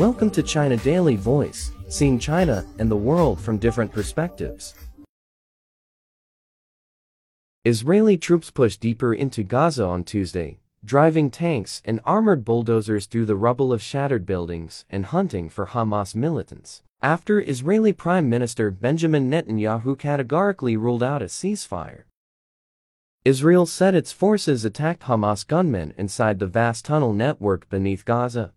Welcome to China Daily Voice, seeing China and the world from different perspectives. Israeli troops pushed deeper into Gaza on Tuesday, driving tanks and armored bulldozers through the rubble of shattered buildings and hunting for Hamas militants. After Israeli Prime Minister Benjamin Netanyahu categorically ruled out a ceasefire. Israel said its forces attacked Hamas gunmen inside the vast tunnel network beneath Gaza.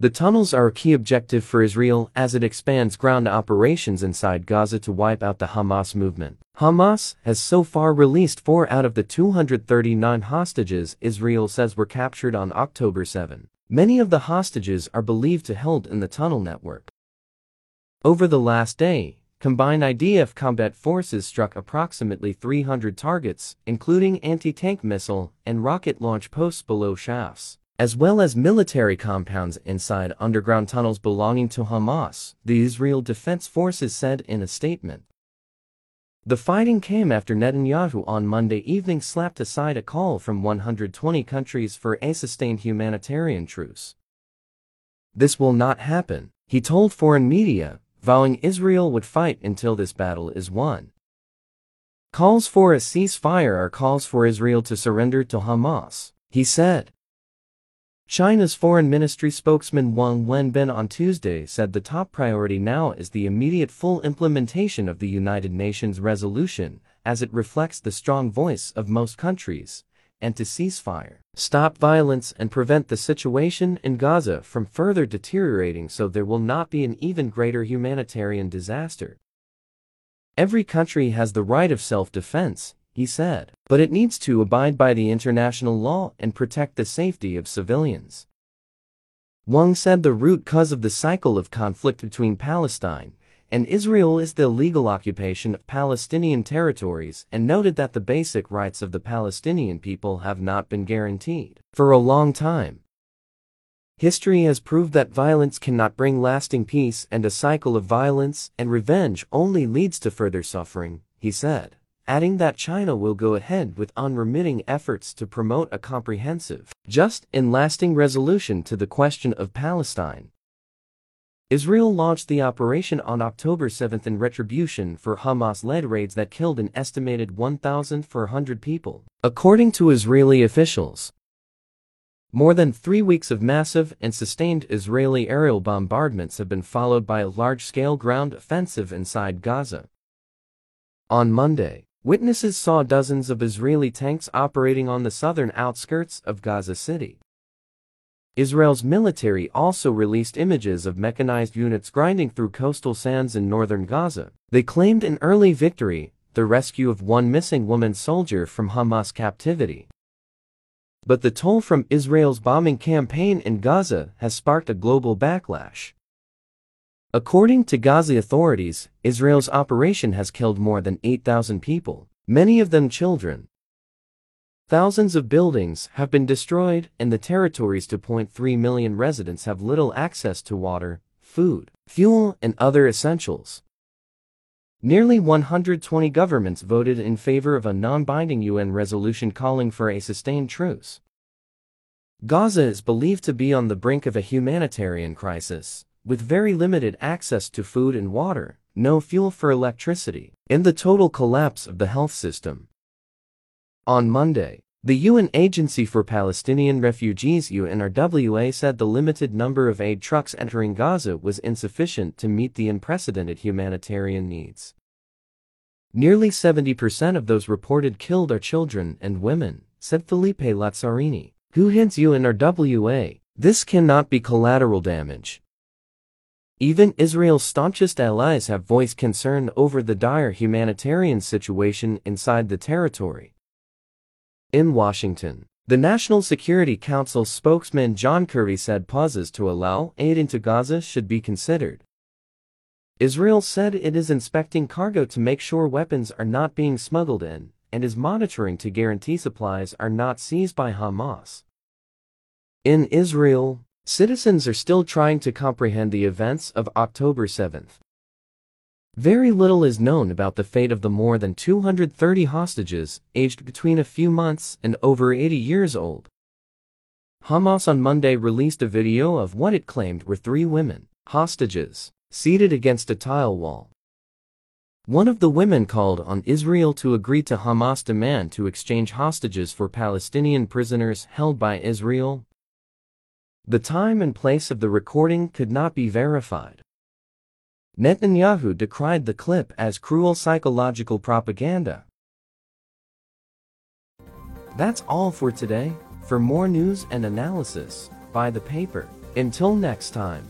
The tunnels are a key objective for Israel as it expands ground operations inside Gaza to wipe out the Hamas movement. Hamas has so far released four out of the 239 hostages Israel says were captured on October 7. Many of the hostages are believed to held in the tunnel network. Over the last day, combined IDF combat forces struck approximately 300 targets, including anti-tank missile and rocket launch posts below shafts as well as military compounds inside underground tunnels belonging to Hamas, the Israel Defense Forces said in a statement. The fighting came after Netanyahu on Monday evening slapped aside a call from 120 countries for a sustained humanitarian truce. This will not happen, he told foreign media, vowing Israel would fight until this battle is won. Calls for a ceasefire are calls for Israel to surrender to Hamas, he said. China's foreign ministry spokesman Wang Wenbin on Tuesday said the top priority now is the immediate full implementation of the United Nations resolution, as it reflects the strong voice of most countries, and to ceasefire, stop violence and prevent the situation in Gaza from further deteriorating so there will not be an even greater humanitarian disaster. Every country has the right of self-defense, he said, but it needs to abide by the international law and protect the safety of civilians. Wang said the root cause of the cycle of conflict between Palestine and Israel is the illegal occupation of Palestinian territories and noted that the basic rights of the Palestinian people have not been guaranteed for a long time. History has proved that violence cannot bring lasting peace and a cycle of violence and revenge only leads to further suffering, he said adding that China will go ahead with unremitting efforts to promote a comprehensive, just, and lasting resolution to the question of Palestine. Israel launched the operation on October 7 in retribution for Hamas-led raids that killed an estimated 1,400 people, according to Israeli officials. More than three weeks of massive and sustained Israeli aerial bombardments have been followed by a large-scale ground offensive inside Gaza. On Monday, Witnesses saw dozens of Israeli tanks operating on the southern outskirts of Gaza City. Israel's military also released images of mechanized units grinding through coastal sands in northern Gaza. They claimed an early victory, the rescue of one missing woman soldier from Hamas captivity. But the toll from Israel's bombing campaign in Gaza has sparked a global backlash. According to Gaza authorities, Israel's operation has killed more than 8,000 people, many of them children. Thousands of buildings have been destroyed and the territory's 2.3 million residents have little access to water, food, fuel, and other essentials. Nearly 120 governments voted in favor of a non-binding UN resolution calling for a sustained truce. Gaza is believed to be on the brink of a humanitarian crisis with very limited access to food and water, no fuel for electricity, and the total collapse of the health system. On Monday, the UN Agency for Palestinian Refugees UNRWA said the limited number of aid trucks entering Gaza was insufficient to meet the unprecedented humanitarian needs. Nearly 70% of those reported killed are children and women, said Philippe Lazzarini, who heads UNRWA. This cannot be collateral damage, even Israel's staunchest allies have voiced concern over the dire humanitarian situation inside the territory. In Washington, the National Security Council spokesman John Kirby said pauses to allow aid into Gaza should be considered. Israel said it is inspecting cargo to make sure weapons are not being smuggled in, and is monitoring to guarantee supplies are not seized by Hamas. In Israel, Citizens are still trying to comprehend the events of October 7th. Very little is known about the fate of the more than 230 hostages, aged between a few months and over 80 years old. Hamas on Monday released a video of what it claimed were three women, hostages, seated against a tile wall. One of the women called on Israel to agree to Hamas' demand to exchange hostages for Palestinian prisoners held by Israel. The time and place of the recording could not be verified. Netanyahu decried the clip as cruel psychological propaganda. That's all for today. For more news and analysis, buy the paper. Until next time.